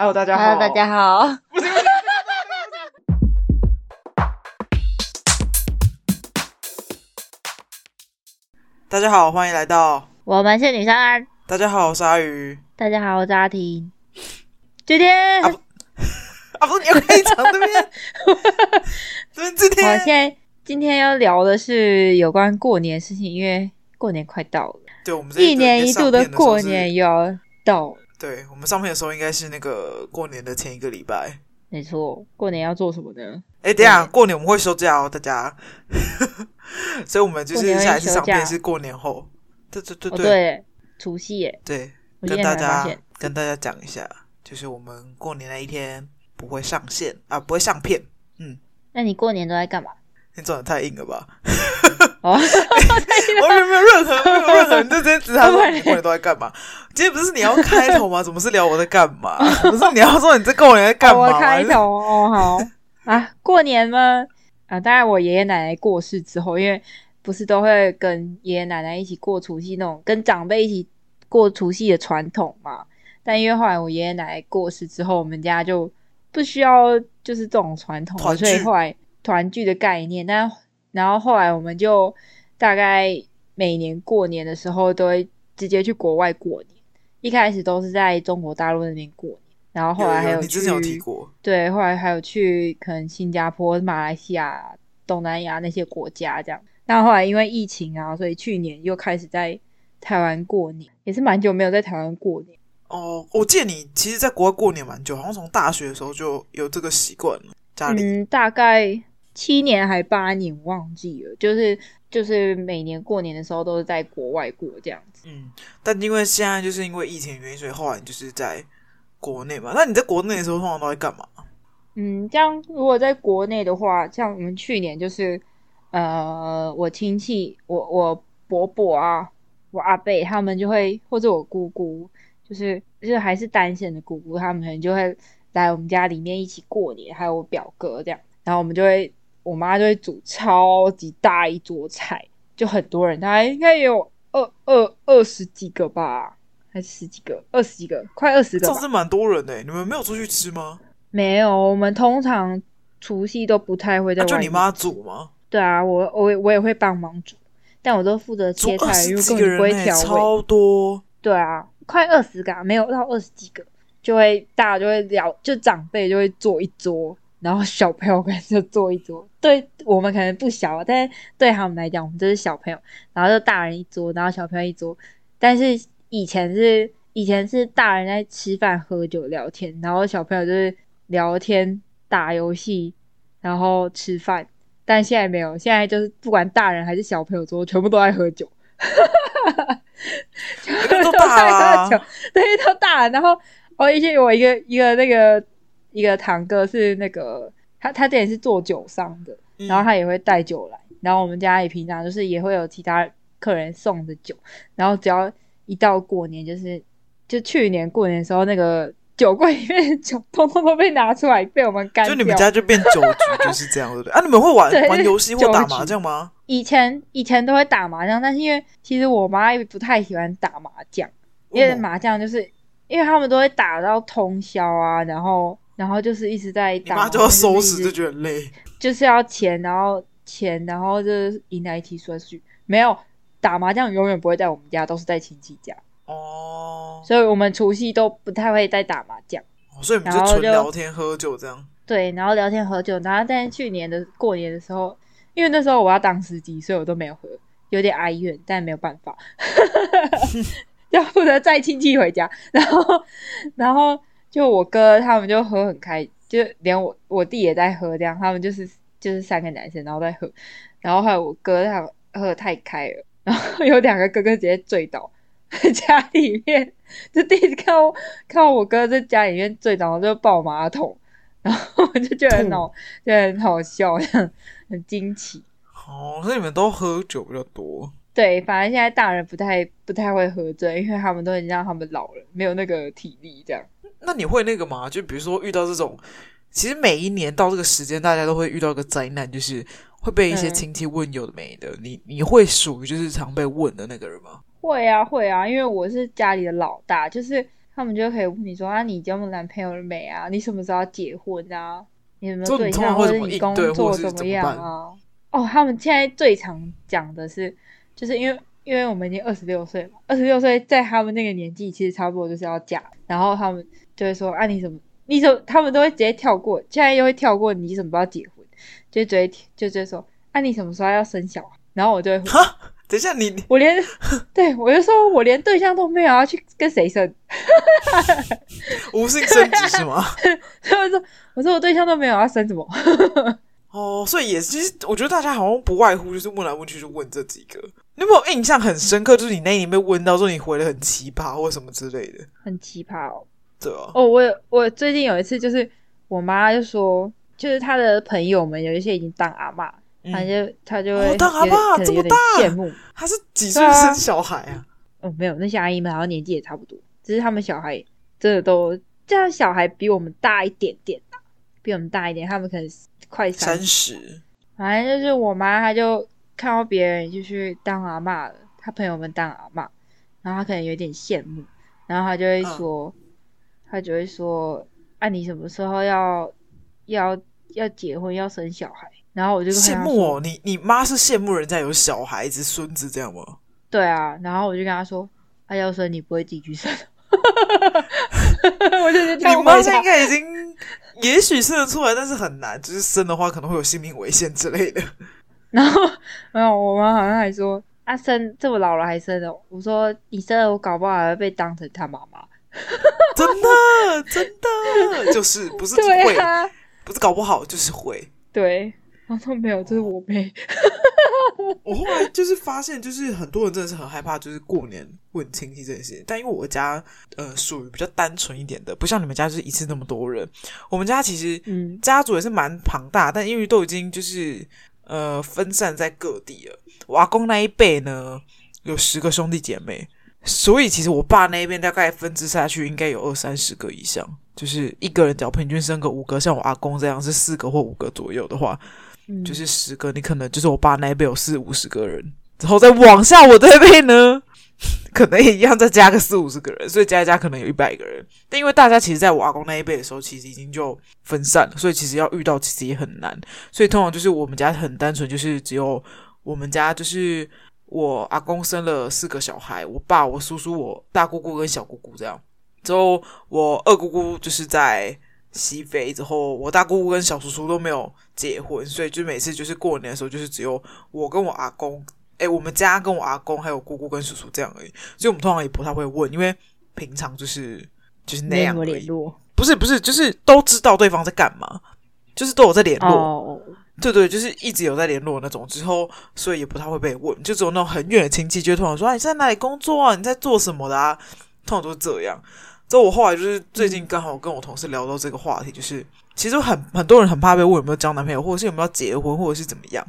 Hello，大家好。Hello，大家好。大家好，欢迎来到我们是女生。大家好，我是阿鱼。大家好，我是阿婷。今天啊不，啊不，你要开场对不对？对，今天。好，现在今天要聊的是有关过年的事情，因为过年快到了。对，我们一年一度的过年又要到。对，我们上片的时候应该是那个过年的前一个礼拜。没错，过年要做什么呢？哎，等一下，过年我们会休假哦，大家。所以，我们就是下一次上片是过年后。对对对对，对，除夕耶。对，跟大家跟大家讲一下，就是我们过年那一天不会上线啊，不会上片。嗯，那你过年都在干嘛？你做的太硬了吧？哦，我没有没有任何没有任何，你就直接指他说你过年都在干嘛？今天不是你要开头吗？怎么是聊我在干嘛？不是你要说你这过年在干嘛？我开头哦，好啊，过年吗？啊，当然我爷爷奶奶过世之后，因为不是都会跟爷爷奶奶一起过除夕那种跟长辈一起过除夕的传统嘛。但因为后来我爷爷奶奶过世之后，我们家就不需要就是这种传统，所以后来团聚的概念，但。然后后来我们就大概每年过年的时候都会直接去国外过年。一开始都是在中国大陆那边过年，然后后来还有去，有有你之前有提过，对，后来还有去可能新加坡、马来西亚、东南亚那些国家这样。那后来因为疫情啊，所以去年又开始在台湾过年，也是蛮久没有在台湾过年。哦，我记得你其实在国外过年蛮久，好像从大学的时候就有这个习惯了。家里嗯，大概。七年还八年忘记了，就是就是每年过年的时候都是在国外过这样子。嗯，但因为现在就是因为疫情原因，所以后来就是在国内嘛。那你在国内的时候通常都在干嘛？嗯，这样如果在国内的话，像我们去年就是呃，我亲戚，我我伯伯啊，我阿伯他们就会，或者我姑姑，就是就是还是单身的姑姑，他们可能就会来我们家里面一起过年，还有我表哥这样，然后我们就会。我妈就会煮超级大一桌菜，就很多人，大概应该有二二二十几个吧，还是十几个？二十几个，快二十个。这是蛮多人的，你们没有出去吃吗？没有，我们通常除夕都不太会在。啊、就你妈煮吗？对啊，我我我也会帮忙煮，但我都负责切菜，因为根本不会调味。超多。对啊，快二十个，没有到二十几个，就会大家就会聊，就长辈就会坐一桌。然后小朋友可能就坐一桌，对我们可能不小，但是对他们来讲，我们就是小朋友。然后就大人一桌，然后小朋友一桌。但是以前是以前是大人在吃饭、喝酒、聊天，然后小朋友就是聊天、打游戏，然后吃饭。但现在没有，现在就是不管大人还是小朋友桌，全部都在喝酒，全部都在喝酒，对，都大了。然后哦，以前有我一个一个那个。一个堂哥是那个他，他这也是做酒商的，嗯，然后他也会带酒来，然后我们家也平常就是也会有其他客人送的酒，然后只要一到过年，就是就去年过年的时候，那个酒柜里面的酒通通都被拿出来，被我们干掉。就你们家就变酒局就是这样，对不对？啊，你们会玩玩游戏或打麻将吗？以前以前都会打麻将，但是因为其实我妈也不太喜欢打麻将，因为麻将就是因为他们都会打到通宵啊，然后。然后就是一直在打，就要收拾，就觉得累，就是要钱，然后钱，然后就是赢来一起说去，没有打麻将永远不会在我们家，都是在亲戚家哦，所以我们除夕都不太会再打麻将，哦，所以我们就纯聊天喝酒这样。对，然后聊天喝酒，然后但是去年的过年的时候，因为那时候我要当司机，所以我都没有喝，有点哀怨，但没有办法，要负责载亲戚回家，然后，然后。就我哥他们就喝很开，就连我我弟也在喝，这样他们就是就是三个男生然后在喝，然后还有我哥他喝得太开了，然后有两个哥哥直接醉倒在 家里面，就第一次看到看到我哥在家里面醉倒，就抱马桶，然后我就觉得很好，就很好笑，这样很惊奇。哦，所以你们都喝酒比较多。对，反正现在大人不太不太会喝醉，因为他们都已经让他们老了，没有那个体力这样。那你会那个吗？就比如说遇到这种，其实每一年到这个时间，大家都会遇到一个灾难，就是会被一些亲戚问有的没的。嗯、你你会属于就是常被问的那个人吗？会啊会啊，因为我是家里的老大，就是他们就可以问你说啊，你交男朋友了没啊？你什么时候要结婚啊？你有没有对象，或者你工作怎么样啊？哦，他们现在最常讲的是，就是因为因为我们已经二十六岁了，二十六岁在他们那个年纪，其实差不多就是要嫁。然后他们就会说啊，你怎么？你怎么？他们都会直接跳过，现在又会跳过你怎么不要结婚，就直接就直接说啊，你什么时候要生小孩？然后我就会哈，等一下你我连对我就说我连对象都没有，要去跟谁生？无性生殖是吗？他们说我说我对象都没有，要生什么？哦，所以也是，其实我觉得大家好像不外乎就是问来问去就问这几个。你有没有印象很深刻？就是你那年被问到说你回的很奇葩或什么之类的？很奇葩哦。对啊。哦，我我最近有一次就是我妈就说，就是她的朋友们有一些已经当阿嬷，她就她就会当阿妈这么大羡慕。她是几岁生小孩啊？哦，没有，那些阿姨们好像年纪也差不多，只是他们小孩真的都这样，小孩比我们大一点点，比我们大一点，他们可能。快三十，反正就是我妈，她就看到别人就去当阿嬷了，她朋友们当阿嬷，然后她可能有点羡慕，然后她就会说，她、嗯、就会说，啊，你什么时候要要要结婚要生小孩？然后我就羡慕哦，你你妈是羡慕人家有小孩子孙子这样吗？对啊，然后我就跟他说，啊，要生你不会自己去生？我就觉得你妈现在应该已经。也许生得出来，但是很难。就是生的话，可能会有性命危险之类的。然后没有，我妈好像还说：“啊，生这么老了还生哦。”我说：“你生了，我搞不好还会被当成他妈妈。” 真的，真的，就是不是会，啊、不是搞不好就是会。对，我说没有，就是我妹。我后来就是发现，就是很多人真的是很害怕，就是过年问亲戚这件事情。但因为我家呃属于比较单纯一点的，不像你们家就是一次那么多人。我们家其实嗯家族也是蛮庞大，但因为都已经就是呃分散在各地了。我阿公那一辈呢有十个兄弟姐妹，所以其实我爸那一边大概分支下去应该有二三十个以上。就是一个人只要平均生个五个，像我阿公这样是四个或五个左右的话。就是十个，你可能就是我爸那一辈有四五十个人，然后再往下我这一辈呢，可能也一样再加个四五十个人，所以加一加可能有一百个人。但因为大家其实，在我阿公那一辈的时候，其实已经就分散了，所以其实要遇到其实也很难。所以通常就是我们家很单纯，就是只有我们家就是我阿公生了四个小孩，我爸、我叔叔、我大姑姑跟小姑姑这样。之后我二姑姑就是在。西非之后，我大姑姑跟小叔叔都没有结婚，所以就每次就是过年的时候，就是只有我跟我阿公，哎，我们家跟我阿公还有姑姑跟叔叔这样而已。所以我们通常也不太会问，因为平常就是就是那样联络。不是不是，就是都知道对方在干嘛，就是都有在联络。Oh. 对对，就是一直有在联络那种。之后所以也不太会被问，就只有那种很远的亲戚就会突然说：“啊，你在哪里工作啊？你在做什么的啊？”通常都是这样。之后我后来就是最近刚好跟我同事聊到这个话题，就是其实很很多人很怕被问有没有交男朋友，或者是有没有结婚，或者是怎么样。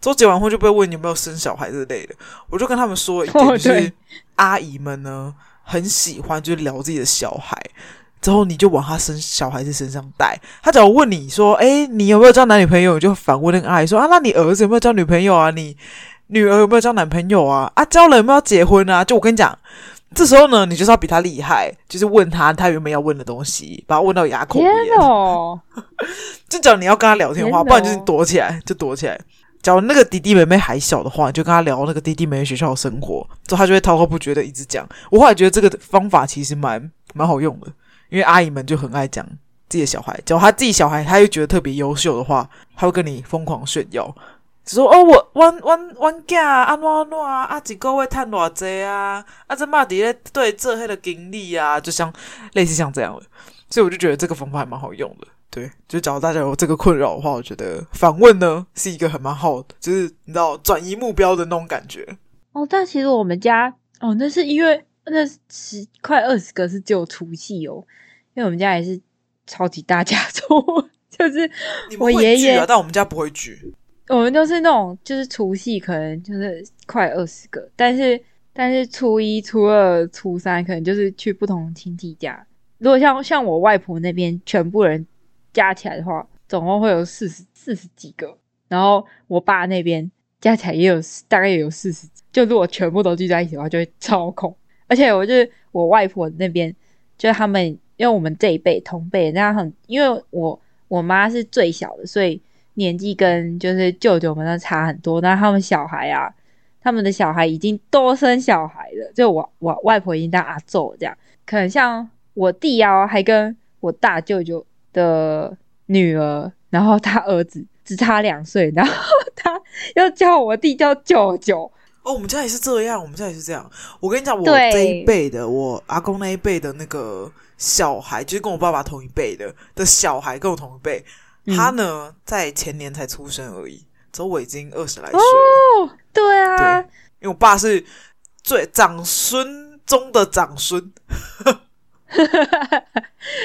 之后结完婚就被问有没有生小孩之类的。我就跟他们说一 点，就是阿姨们呢很喜欢就是聊自己的小孩，之后你就往他生小孩子身上带。他只要问你说：“诶，你有没有交男女朋友？”你就反问那个阿姨说：“啊，那你儿子有没有交女朋友啊？你女儿有没有交男朋友啊？啊，交了有没有结婚啊？”就我跟你讲。这时候呢，你就是要比他厉害，就是问他他原本要问的东西，把他问到哑口无言。哦！就假如你要跟他聊天的话，不然就是躲起来，就躲起来。假如那个弟弟妹妹还小的话，你就跟他聊那个弟弟妹妹学校的生活，之后他就会滔滔不绝的一直讲。我后来觉得这个方法其实蛮蛮好用的，因为阿姨们就很爱讲自己的小孩。假如他自己小孩，他又觉得特别优秀的话，他会跟你疯狂炫耀。说哦，我我我我囝安怎安怎啊？啊，一个月赚偌济啊？啊，这嘛底咧对这黑的经理啊，就像类似像这样的，所以我就觉得这个方法还蛮好用的。对，就假如大家有这个困扰的话，我觉得反问呢是一个很蛮好的，就是你知道转移目标的那种感觉。哦，但其实我们家哦，那是因为那十快二十个是只有除夕哦，因为我们家也是超级大家族，就是我爷爷，但我们家不会聚。我们都是那种，就是除夕可能就是快二十个，但是但是初一、初二、初三可能就是去不同亲戚家。如果像像我外婆那边全部人加起来的话，总共会有四十四十几个。然后我爸那边加起来也有大概也有四十，就如果全部都聚在一起的话，就会超空。而且我就我外婆那边，就他们因为我们这一辈同辈，那很因为我我妈是最小的，所以年纪跟就是舅舅们那差很多。那他们小孩啊，他们的小孩已经多生小孩了，就我我外婆已经当阿祖这样，可能像我弟啊，还跟我大舅舅的女儿，然后他儿子只差两岁，然后他要叫我弟叫舅舅。哦，我们家也是这样，我们家也是这样。我跟你讲，我这一辈的，我阿公那一辈的那个小孩，就是跟我爸爸同一辈的的小孩，跟我同一辈。嗯、他呢，在前年才出生而已，之后我已经二十来岁了。哦，对啊，对，因为我爸是最长孙中的长孙。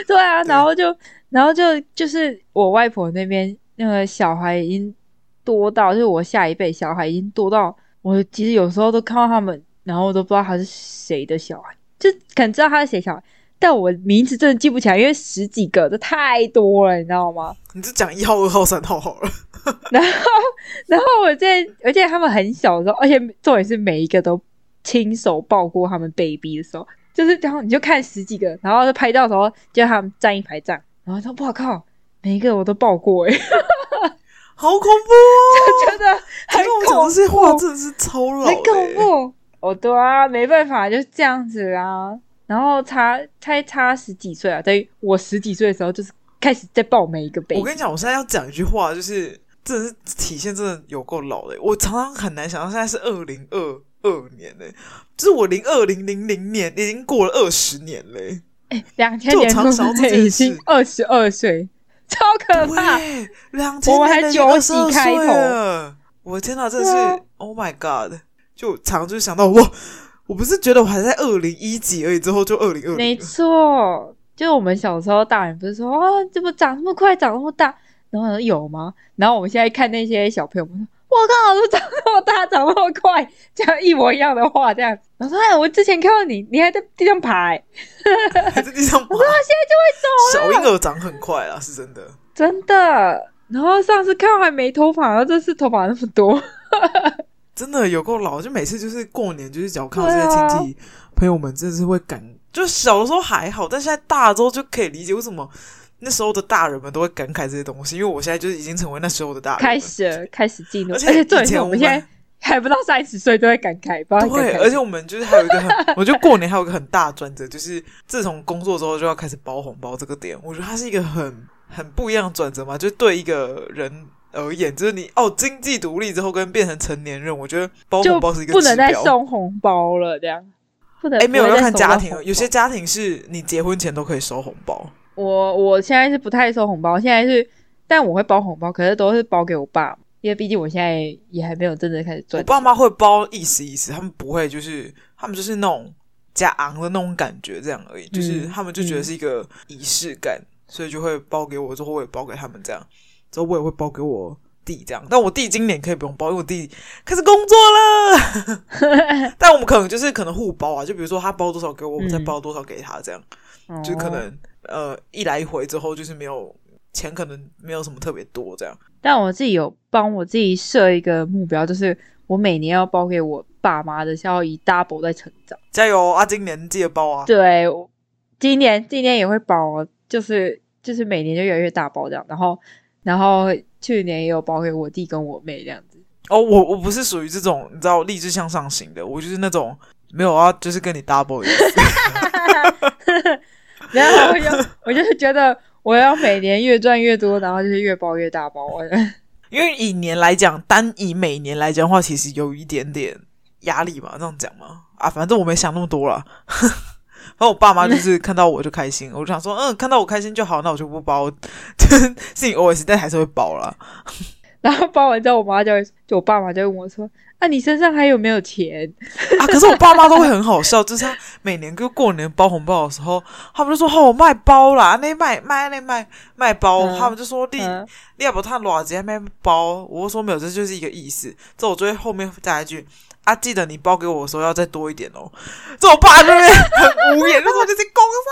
对啊，然后就，然后就就是我外婆那边那个小孩已经多到，就是我下一辈小孩已经多到。我其实有时候都看到他们，然后我都不知道他是谁的小孩，就可能知道他是谁小孩，但我名字真的记不起来，因为十几个这太多了，你知道吗？你就讲一号、二号、三号好了。然后，然后我在，而且他们很小的时候，而且重点是每一个都亲手抱过他们 baby 的时候，就是然后你就看十几个，然后就拍照的时候叫他们站一排站，然后说哇靠，每一个我都抱过诶 好恐怖哦！就觉得很恐怖，讲这些话真的是超老，很恐怖。哦，对啊，没办法，就是这样子啊。然后差才差十几岁啊，等于我十几岁的时候就是开始在抱每一个 baby。我跟你讲，我现在要讲一句话，就是真的是体现真的有够老的。我常常很难想到现在是二零二二年嘞，就是我零二零零零年已经过了二十年嘞。哎，两千年已经二十二岁。超可怕！两千年的九几开头，我的天哪，真的是、啊、Oh my God！就常就想到我，我不是觉得我还在二零一几而已，之后就二零二。没错，就我们小时候，大人不是说啊，怎么长那么快，长那么大？然后有吗？然后我们现在看那些小朋友们。我刚好都长那么大，长那么快，讲一模一样的话，这样。我说：“哎，我之前看到你，你还在地上爬，欸，还在地上爬。”我说：“他现在就会走了。”小婴儿长很快啊，是真的，真的。然后上次看到还没头发，然后这次头发那么多，真的有够老。就每次就是过年，就是只要看到这些亲戚朋友们，真的是会感。就小的时候还好，但现在大了之后就可以理解为什么。那时候的大人们都会感慨这些东西，因为我现在就是已经成为那时候的大人。开始，开始进入，而且以前我们现在还不到三十岁，都会感慨吧。对，而且我们就是还有一个很，我觉得过年还有一个很大转折，就是自从工作之后就要开始包红包这个点，我觉得它是一个很很不一样的转折嘛。就对一个人而言，就是你哦，经济独立之后跟变成成年人，我觉得包红包是一个不能再送红包了，这样不能。哎，没有要看家庭，有些家庭是你结婚前都可以收红包。我我现在是不太收红包，现在是，但我会包红包，可是都是包给我爸，因为毕竟我现在也还没有真正开始赚。我爸妈会包意思意思，他们不会就是他们就是那种假昂的那种感觉这样而已，嗯、就是他们就觉得是一个仪式感，嗯、所以就会包给我，之后我也包给他们这样，之后我也会包给我弟这样，但我弟今年可以不用包，因为我弟开始工作了，但我们可能就是可能互包啊，就比如说他包多少给我，我们再包多少给他这样，嗯、就可能。呃，一来一回之后，就是没有钱，可能没有什么特别多这样。但我自己有帮我自己设一个目标，就是我每年要包给我爸妈的，是要以 double 在成长。加油啊！今年记得包啊。对，今年今年也会包，就是就是每年就越来越大包这样。然后然后去年也有包给我弟跟我妹这样子。哦，我我不是属于这种你知道励志向上型的，我就是那种没有啊，就是跟你 double 的意思。然后我就我就是觉得我要每年越赚越多，然后就是越包越大包。因为以年来讲，单以每年来讲的话，其实有一点点压力嘛，这样讲嘛。啊，反正我没想那么多了。然后我爸妈就是看到我就开心，我就想说，嗯，看到我开心就好，那我就不包。就是自己 OS，但还是会包了。然后包完之后，我妈就会，就我爸妈就问我说。那、啊、你身上还有没有钱 啊？可是我爸妈都会很好笑，就是他每年就过年包红包的时候，他们就说：“哦，卖包啦，那卖卖那卖卖包。嗯”他们就说：“你、嗯、你要不他多少钱卖包？”我就说：“没有，这就是一个意思。”这我就会后面加一句：“啊，记得你包给我的时候要再多一点哦。”这我爸就会很无言，就说：“你在讲啥？”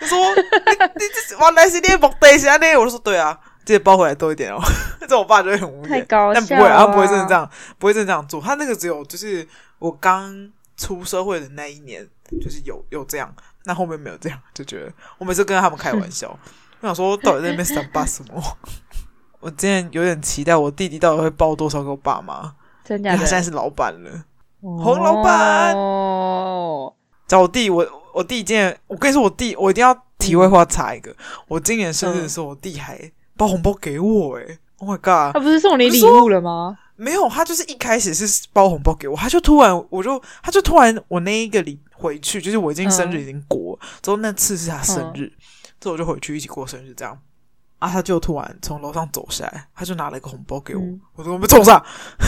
他说：“你你这原来是你的目的是安尼？”我就说：“对啊。”记得包回来多一点哦，这我爸就会很无语。太高了，但不会，他不会真的这样，不会真的这样做。他那个只有就是我刚出社会的那一年，就是有有这样。那后面没有这样，就觉得我每次跟他们开玩笑，我想说到底在那边三八什么？我今天有点期待我弟弟到底会包多少给我爸妈，真的，他现在是老板了，洪老板哦。找我弟，我我弟今天，我跟你说，我弟我一定要题外话插一个，我今年生日的时候，我弟还包红包给我，诶 Oh my god！他不是送你礼物了吗？没有，他就是一开始是包红包给我，他就突然，我就，他就突然，我那一个礼回去，就是我已经生日已经过，嗯、之后那次是他生日，嗯、之后我就回去一起过生日，这样啊，他就突然从楼上走下来，他就拿了一个红包给我，嗯、我说我们冲上，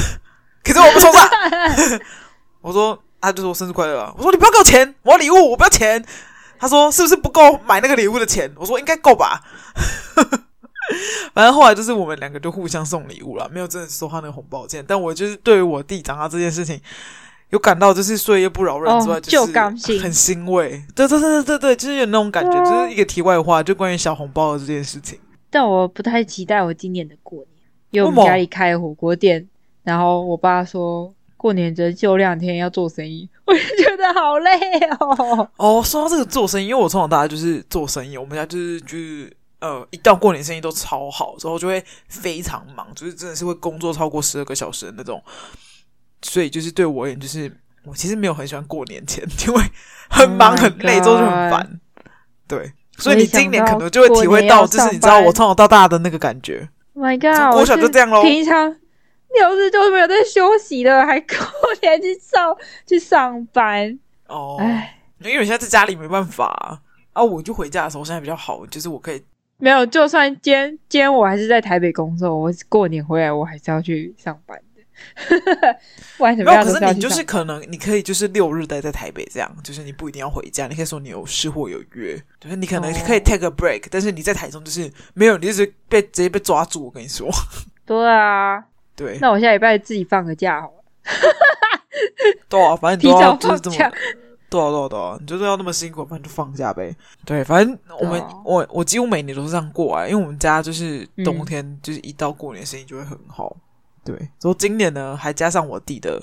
可是我们冲上，我说他就说生日快乐，我说你不要给我钱，我要礼物，我不要钱，他说是不是不够买那个礼物的钱？我说应该够吧。反正后来就是我们两个就互相送礼物了，没有真的收他那个红包钱。但我就是对于我弟长大这件事情，有感到就是岁月不饶人之外，就是很欣慰。对对对对对，就是有那种感觉，就是一个题外话，就关于小红包的这件事情。但我不太期待我今年的过年，因为我们家里开火锅店，然后我爸说过年只就两天要做生意，我就觉得好累哦。哦，说到这个做生意，因为我从小到大就是做生意，我们家就是就是。呃，一到过年生意都超好，之后就会非常忙，就是真的是会工作超过十二个小时的那种。所以就是对我而言，就是我其实没有很喜欢过年前，因为很忙很累，之后就很烦。对，所以你今年可能就会体会到，就是你知道我从小到大的那个感觉。Oh my god！我小就这样喽。平常六日都没有在休息的，还过年去上去上班。哦，唉，因为我现在在家里没办法啊，啊，我就回家的时候，现在比较好，就是我可以。没有，就算今天今天我还是在台北工作，我过年回来我还是要去上班的。没有，可是你就是可能你可以就是六日待在台北这样，就是你不一定要回家，你可以说你有事或有约，就是你可能可以 take a break，哦，但是你在台中就是没有，你就是被直接被抓住。我跟你说，对啊，对，那我下礼拜自己放个假好了。对啊，反正你都要就是多少多少多少，你就是要那么辛苦，反正就放假呗。对，反正我们、啊、我我几乎每年都是这样过来，因为我们家就是冬天，嗯、就是一到过年生意就会很好。对，所以今年呢，还加上我弟的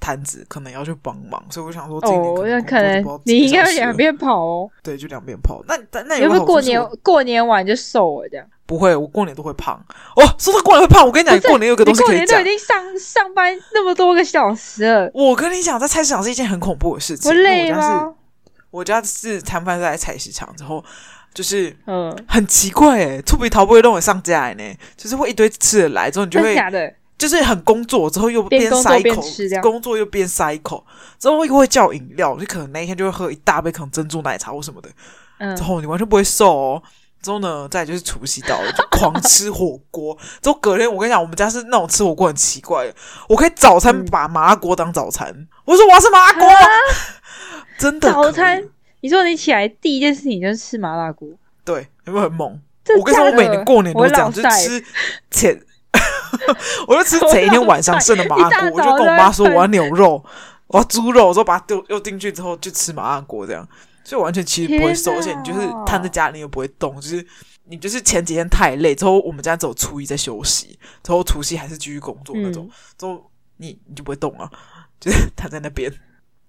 摊子，可能要去帮忙，所以我想说今年可能，哦、可能你应该两边跑哦。对，就两边跑。那那有没有过年过年完就瘦了这样？不会，我过年都会胖。哦，说到过年会胖，我跟你讲，是过年有个东西可以讲。过年都已经上上班那么多个小时了。我跟你讲，在菜市场是一件很恐怖的事情。我累吗？我家是，摊贩在菜市场，之后就是嗯，很奇怪哎，醋皮桃不会让我上架呢，就是会一堆吃的来，之后你就会假的，就是很工作之后又边塞口，工作又边塞口，之后又会叫饮料，就可能那一天就会喝一大杯可能珍珠奶茶或什么的，嗯，之后你完全不会瘦哦。之后呢，再就是除夕到了，就狂吃火锅。之后隔天，我跟你讲，我们家是那种吃火锅很奇怪的。我可以早餐把麻辣锅当早餐，嗯、我说我要吃麻辣锅，啊、真的早餐。你说你起来第一件事情就是吃麻辣锅，对，有没有很猛？我跟你说，我每年过年都这样，就吃前，我就吃前一天晚上剩的麻辣锅，我就跟我妈说我要牛肉，我要猪肉，我说把它丢丢进去之后就吃麻辣锅这样。所以完全其实不会瘦，而且你就是瘫在家里又不会动，就是你就是前几天太累，之后我们家只有初一在休息，之后除夕还是继续工作那种，嗯、之后你你就不会动啊，就是躺在那边。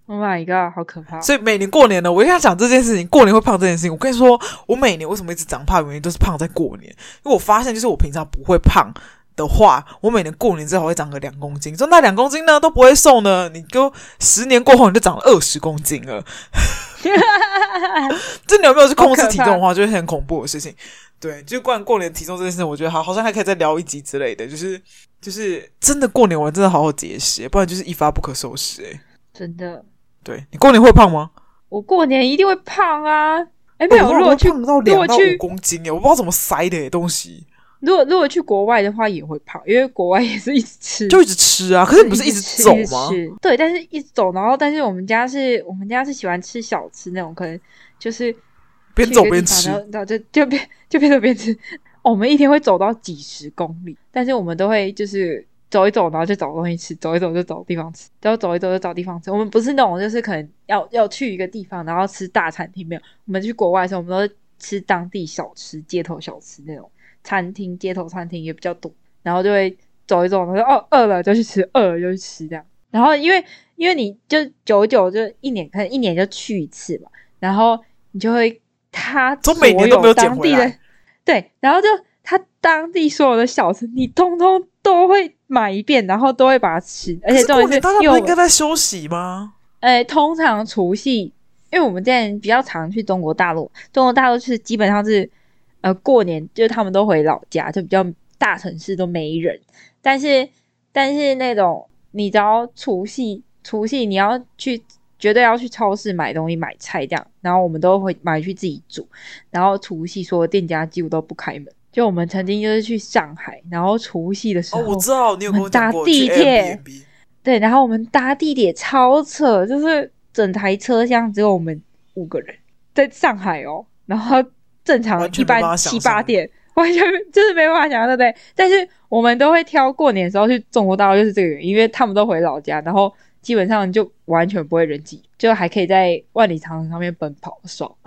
Oh my god，好可怕！所以每年过年呢，我一定要讲这件事情，过年会胖这件事情。我跟你说，我每年为什么一直长胖，原因都是胖在过年，因为我发现就是我平常不会胖的话，我每年过年至少会长个两公斤，说那两公斤呢都不会瘦呢，你就十年过后你就长了二十公斤了。这你有没有去控制体重的话，就是很恐怖的事情。对，就关于过年体重这件事情，我觉得好好像还可以再聊一集之类的。就是就是真的过年完真的好好节食，不然就是一发不可收拾。哎，真的。对，你过年会胖吗？我过年一定会胖啊！哎，没有，如果去胖到两到五公斤，哎，我不知道怎么塞的东西。如果如果去国外的话也会胖，因为国外也是一直吃，就一直吃啊。可是你不是一直走吗？对，但是一直走，然后但是我们家是我们家是喜欢吃小吃那种，可能就是边走边吃，然后就就边就边走边吃。哦，我们一天会走到几十公里，但是我们都会就是走一走，然后就找东西吃，走一走就找地方吃，然后走一走就找地方吃。我们不是那种就是可能要要去一个地方然后吃大餐厅，没有。我们去国外的时候，我们都是吃当地小吃、街头小吃那种。餐厅、街头餐厅也比较多，然后就会走一走，然后说哦，饿了就去吃，饿了就去吃这样。然后因为因为你就久久就一年，可能一年就去一次嘛，然后你就会他从每年都没有捡回来。对，然后就他当地所有的小吃，你通通都会买一遍，然后都会把它吃。而且重点是，大家不应该在休息吗？哎，通常除夕，因为我们之前比较常去中国大陆，中国大陆是基本上是呃过年，就是他们都回老家，就比较大城市都没人。但是但是那种你只要除夕，除夕你要去。绝对要去超市买东西买菜这样，然后我们都会买去自己煮。然后除夕所有店家几乎都不开门。就我们曾经就是去上海，然后除夕的时候，哦，我知道你有跟我，搭地铁，对，然后我们搭地铁超扯，就是整台车厢只有我们五个人在上海哦。然后正常一般七八点，完全就是没办法想象，对不对？但是我们都会挑过年的时候去中国大陆，就是这个原因，因为他们都回老家，然后。基本上就完全不会人挤，就还可以在万里长城上面奔跑，爽。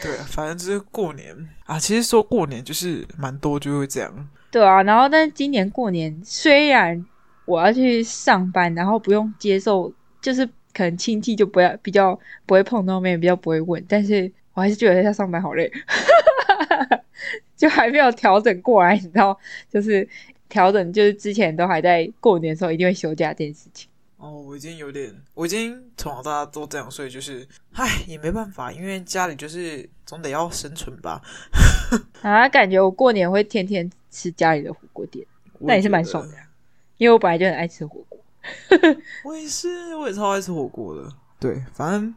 对，反正就是过年啊。其实说过年就是蛮多就会这样。对啊，然后但是今年过年虽然我要去上班，然后不用接受，就是可能亲戚就不要比较不会碰到面，比较不会问，但是我还是觉得在上班好累，就还没有调整过来，你知道，就是。调整就是之前都还在过年的时候一定会休假这件事情。哦，我已经有点，我已经从小到大都这样，所以就是，唉，也没办法，因为家里就是总得要生存吧。啊，感觉我过年会天天吃家里的火锅店，那也是蛮爽的，因为我本来就很爱吃火锅。我也是，我也超爱吃火锅的。对，反正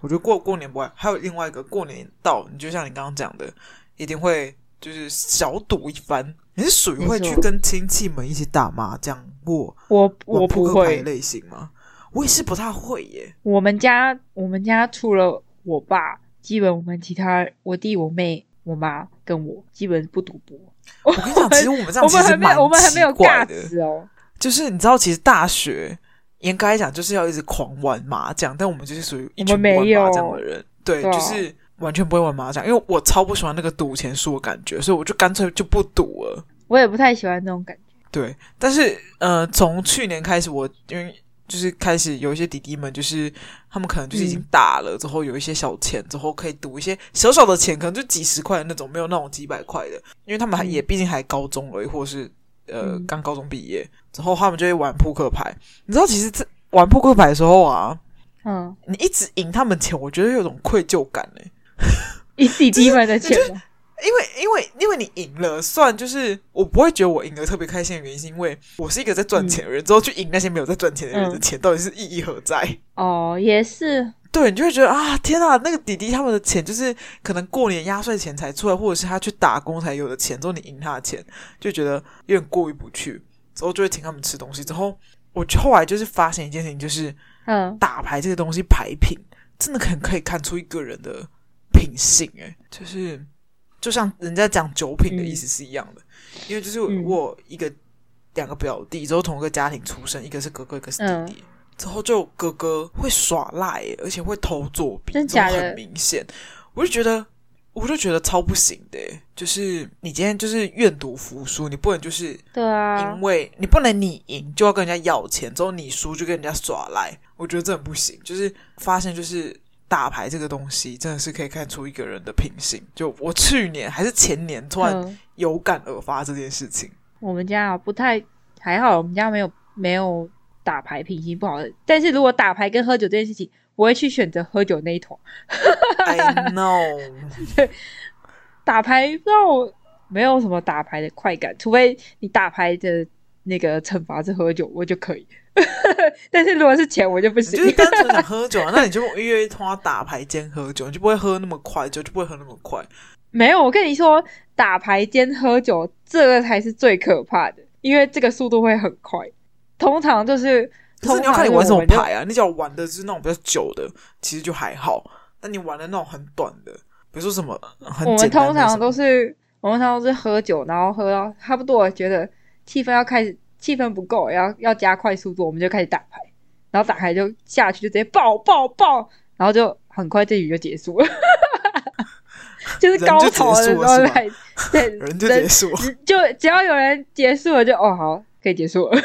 我觉得过过年不爱，还有另外一个过年到，你就像你刚刚讲的，一定会就是小赌一番。你是属于会去跟亲戚们一起打麻将，我我我不会类型吗？我也是不太会耶。我们家我们家除了我爸，基本我们其他我弟我妹我妈跟我基本不赌博。我跟你讲，其实我们这样 其实蛮。我们还没有尬词哦。就是你知道，其实大学严格来讲就是要一直狂玩麻将，但我们就是属于一群玩麻将的人。对，就是。完全不会玩麻将，因为我超不喜欢那个赌钱输的感觉，所以我就干脆就不赌了。我也不太喜欢那种感觉。对，但是呃，从去年开始我，我因为就是开始有一些弟弟们，就是他们可能就是已经大了，嗯、之后有一些小钱，之后可以赌一些小小的钱，可能就几十块的那种，没有那种几百块的，因为他们还也毕竟还高中而已，或者是呃刚高中毕业，之后他们就会玩扑克牌。你知道，其实这玩扑克牌的时候啊，嗯，你一直赢他们钱，我觉得有种愧疚感哎、欸。一弟弟们的钱，因为因为因为你赢了，算就是我不会觉得我赢得特别开心的原因，是因为我是一个在赚钱的人，嗯、之后去赢那些没有在赚钱的人的钱，嗯、到底是意义何在？哦，也是，对，你就会觉得啊，天啊，那个弟弟他们的钱就是可能过年压岁钱才出来，或者是他去打工才有的钱，之后你赢他的钱，就觉得有点过意不去，之后就会请他们吃东西。之后我后来就是发现一件事情，就是嗯，打牌这个东西牌品真的很可以看出一个人的。品性诶，就是就像人家讲酒品的意思是一样的，嗯、因为就是我一个两、嗯、个表弟，之后同一个家庭出生，一个是哥哥，一个是弟弟，嗯、之后就哥哥会耍赖，而且会偷作弊，真的很明显，我就觉得，我就觉得超不行的，就是你今天就是愿赌服输，你不能就是对啊，因为你不能你赢就要跟人家要钱，之后你输就跟人家耍赖，我觉得这很不行，就是发现就是。打牌这个东西真的是可以看出一个人的品性。就我去年还是前年突然有感而发这件事情。我们家不太还好，我们家没有没有打牌品行不好的。但是如果打牌跟喝酒这件事情，我会去选择喝酒那一坨。I know。打牌让我没有什么打牌的快感，除非你打牌的那个惩罚是喝酒，我就可以。但是如果是钱，我就不行。就是单纯想喝酒啊，那你就约一通打牌兼喝酒，你就不会喝那么快，酒就不会喝那么快。没有，我跟你说，打牌兼喝酒这个才是最可怕的，因为这个速度会很快。通常就是，可是你要看你玩什么牌啊？你只要玩的是那种比较久的，其实就还好。但你玩的那种很短的，比如说什么，很我们通常都是，我们通常都是喝酒，然后喝到差不多，觉得气氛要开始。气氛不够，要要加快速度，我们就开始打牌，然后打牌就下去，就直接爆爆爆，然后就很快这局就结束了，就是高潮的时候来，对，人就结束了，就只要有人结束了就，就哦好，可以结束了。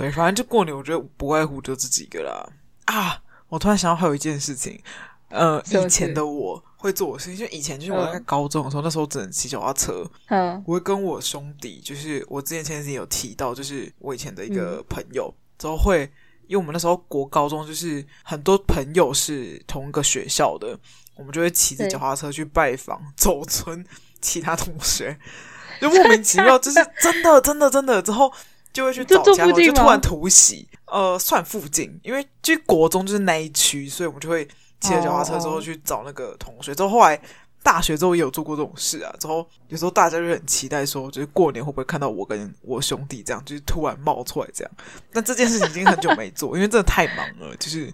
对，反正就过年，我觉得不外乎就这几个啦。啊，我突然想到还有一件事情，呃，以前的我会做的事情，就以前就是我在高中的时候，嗯、那时候只能骑脚踏车，嗯，我会跟我兄弟，就是我之前前几天有提到，就是我以前的一个朋友，之、嗯、后会，因为我们那时候国高中就是很多朋友是同一个学校的，我们就会骑着脚踏车去拜访走村其他同学，就莫名其妙，就是真的真的真的。之后。就会去找家，就突然突袭，呃，算附近，因为就国中就是那一区，所以我们就会骑着脚踏车之后去找那个同学。之后后来大学之后也有做过这种事啊。之后有时候大家就很期待说，就是过年会不会看到我跟我兄弟这样，就是突然冒出来这样。但这件事情已经很久没做，因为真的太忙了，就是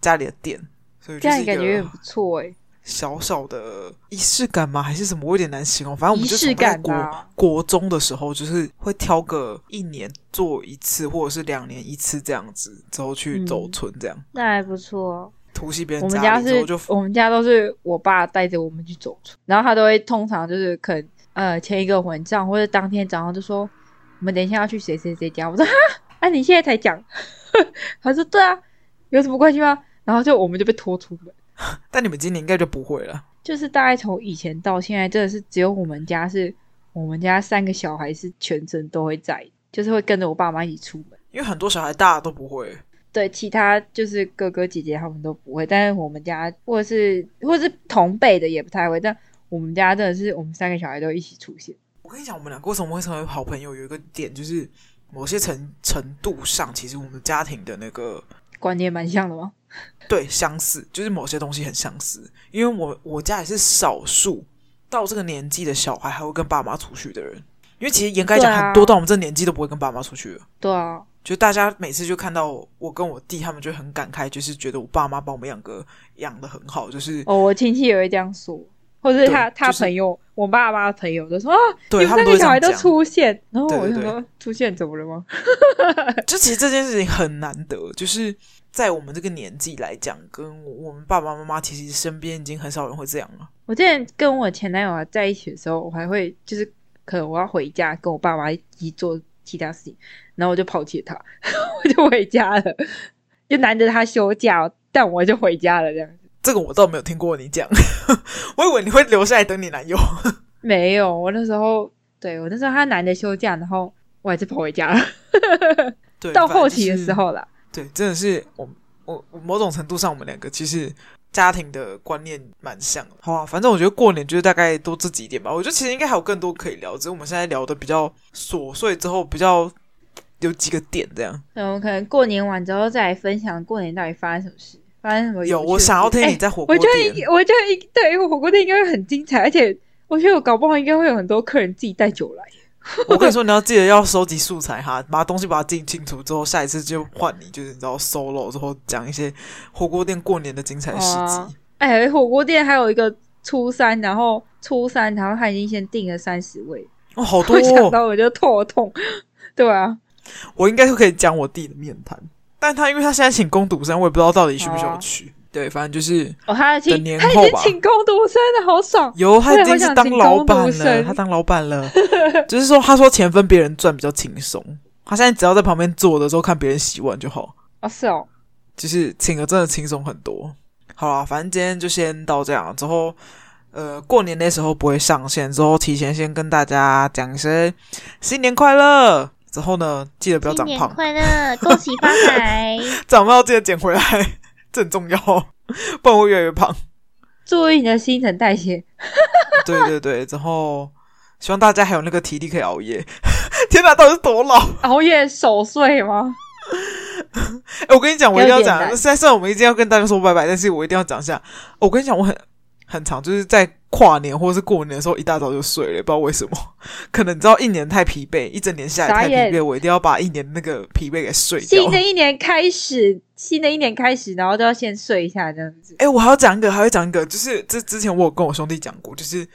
家里的店，所以就是感觉也很不错哎。小小的仪式感吗？还是什么？我有点难形容。反正我们就从在国国中的时候，就是会挑个一年做一次，或者是两年一次这样子，之后去走村这样。嗯、那还不错。突袭别人家，我们家是，就我们家都是我爸带着我们去走村，然后他都会通常就是可能呃签一个混账或者当天早上就说，我们等一下要去谁谁谁家。我说哈，哎、啊，你现在才讲？他说对啊，有什么关系吗？然后就我们就被拖出门。但你们今年应该就不会了。就是大概从以前到现在，真的是只有我们家是，我们家三个小孩是全程都会在，就是会跟着我爸妈一起出门。因为很多小孩大家都不会。对，其他就是哥哥姐姐他们都不会，但是我们家或者是或者是同辈的也不太会。但我们家真的是我们三个小孩都一起出现。我跟你讲，我们两个为什么会成为好朋友？有一个点就是，某些程程度上，其实我们家庭的那个观念蛮像的吗？对，相似，就是某些东西很相似。因为我我家也是少数到这个年纪的小孩还会跟爸妈出去的人。因为其实严格来讲，很多到我们这年纪都不会跟爸妈出去了。对啊，就大家每次就看到我跟我弟，他们就很感慨，就是觉得我爸妈把我们两个养的很好。就是哦，我亲戚也会这样说，或者是他、他朋友，我爸妈的朋友都说啊，对，他们三个小孩都出现，然后我就说出现怎么了吗？就其实这件事情很难得，就是。在我们这个年纪来讲，跟我们爸爸妈妈其实身边已经很少人会这样了。我之前跟我前男友在一起的时候，我还会就是可能我要回家跟我爸妈一起做其他事情，然后我就抛弃他，我就回家了，就难得他休假，但我就回家了这样子。这个我倒没有听过你讲，我以为你会留下来等你男友。没有，我那时候对我那时候他难得休假，然后我还是跑回家了。对，到后期的时候了。对，真的是我我某种程度上，我们两个其实家庭的观念蛮像的。好啊，反正我觉得过年就是大概都这几点吧。我觉得其实应该还有更多可以聊，只是我们现在聊的比较琐碎，之后比较有几个点这样。那我们可能过年完之后再来分享过年到底发生什么事，发生什么有。有，我想要听你在火锅店。我觉得，我觉得对，因为火锅店应该会很精彩，而且我觉得我搞不好应该会有很多客人自己带酒来。我跟你说，你要记得要收集素材哈，把东西把它记清楚之后，下一次就换你，就是你知道 solo 之后讲一些火锅店过年的精彩事迹。哎、欸，火锅店还有一个初三，然后初三，然后他已经先订了三十位哦，好多、哦，想到我就头痛。对啊，我应该是可以讲我弟的面谈，但他因为他现在请工读生，我也不知道到底需不需要去。对，反正就是哦，他的年后吧，请工读生的好爽。有，他已经是当老板了，他当老板了。就是说，他说钱分别人赚比较轻松。他现在只要在旁边坐的时候看别人洗碗就好。哦，是哦，就是请的真的轻松很多。好啦，反正今天就先到这样。之后，呃，过年那时候不会上线，之后提前先跟大家讲一声新年快乐。之后呢，记得不要长胖。快乐，恭喜发财。长胖要记得减回来。这很重要，不然会越来越胖。注意你的新陈代谢。对对对，之后希望大家还有那个体力可以熬夜。天哪，到底是多老？熬夜守岁吗？哎，我跟你讲，我一定要讲。虽然虽然我们一定要跟大家说拜拜，但是我一定要讲一下。我跟你讲，我很很长，就是在。跨年或是过年的时候，一大早就睡了，不知道为什么。可能你知道，一年太疲惫，一整年下来太疲惫，我一定要把一年那个疲惫给睡掉。新的一年开始，新的一年开始，然后都要先睡一下这样子。哎、欸，我还要讲一个，还要讲一个，就是这之前我有跟我兄弟讲过，就是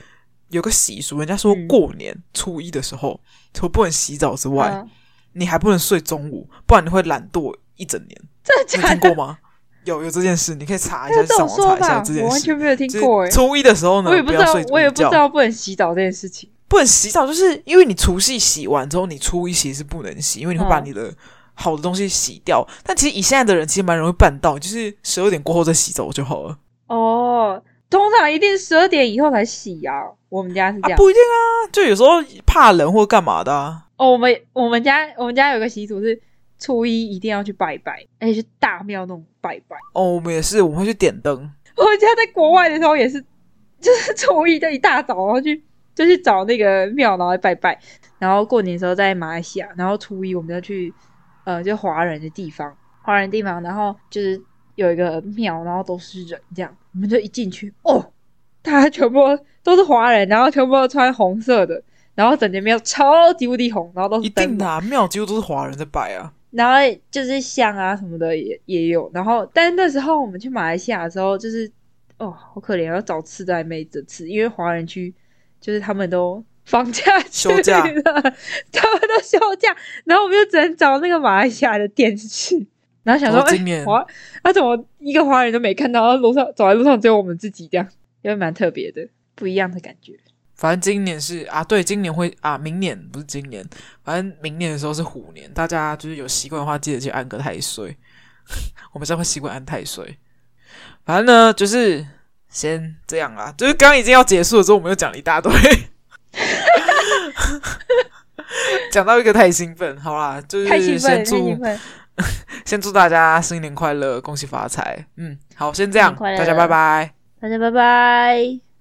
有个习俗，人家说过年初一的时候，除不能洗澡之外，嗯、你还不能睡中午，不然你会懒惰一整年。这你听过吗？有有这件事，你可以查一下，上网查一下这件事。我完全没有听过。初一的时候呢，我也不知道，我也不知道不能洗澡这件事情。不能洗澡，就是因为你除夕洗完之后，你初一其实是不能洗，因为你会把你的好的东西洗掉。但其实以现在的人，其实蛮容易办到，就是十二点过后再洗澡就好了。哦，通常一定十二点以后才洗啊。我们家是这样，啊、不一定啊，就有时候怕冷或干嘛的、啊。哦，我们我们家我们家有个习俗是初一一定要去拜拜，而且是大庙那种拜拜。哦，我们也是，我们会去点灯。我家在国外的时候也是，就是初一就一大早，然后去就去找那个庙，然后来拜拜。然后过年的时候在马来西亚，然后初一我们就去呃，就华人的地方，华人地方，然后就是有一个庙，然后都是人，这样我们就一进去，哦，大家全部都是华人，然后全部都穿红色的。然后整间庙超级无敌红，然后都是一定的啊，庙几乎都是华人在拜啊。然后就是香啊什么的也也有。然后，但是那时候我们去马来西亚的时候，就是哦，好可怜，要找吃的还没得吃，因为华人区就是他们都 放假休假，他们都休假，然后我们就只能找那个马来西亚的店吃。然后想说，哎、欸，华，他、啊、怎么一个华人都没看到？然后路上走在路上只有我们自己这样，因为蛮特别的，不一样的感觉。反正今年是啊，对，今年会啊，明年不是今年，反正明年的时候是虎年，大家就是有习惯的话，记得去安个太岁。我们现在会习惯安太岁。反正呢，就是先这样啦，就是刚刚已经要结束了之后，我们又讲了一大堆，讲到一个太兴奋，好啦，就是先祝 先祝大家新年快乐，恭喜发财。嗯，好，先这样，大家拜拜，大家拜拜。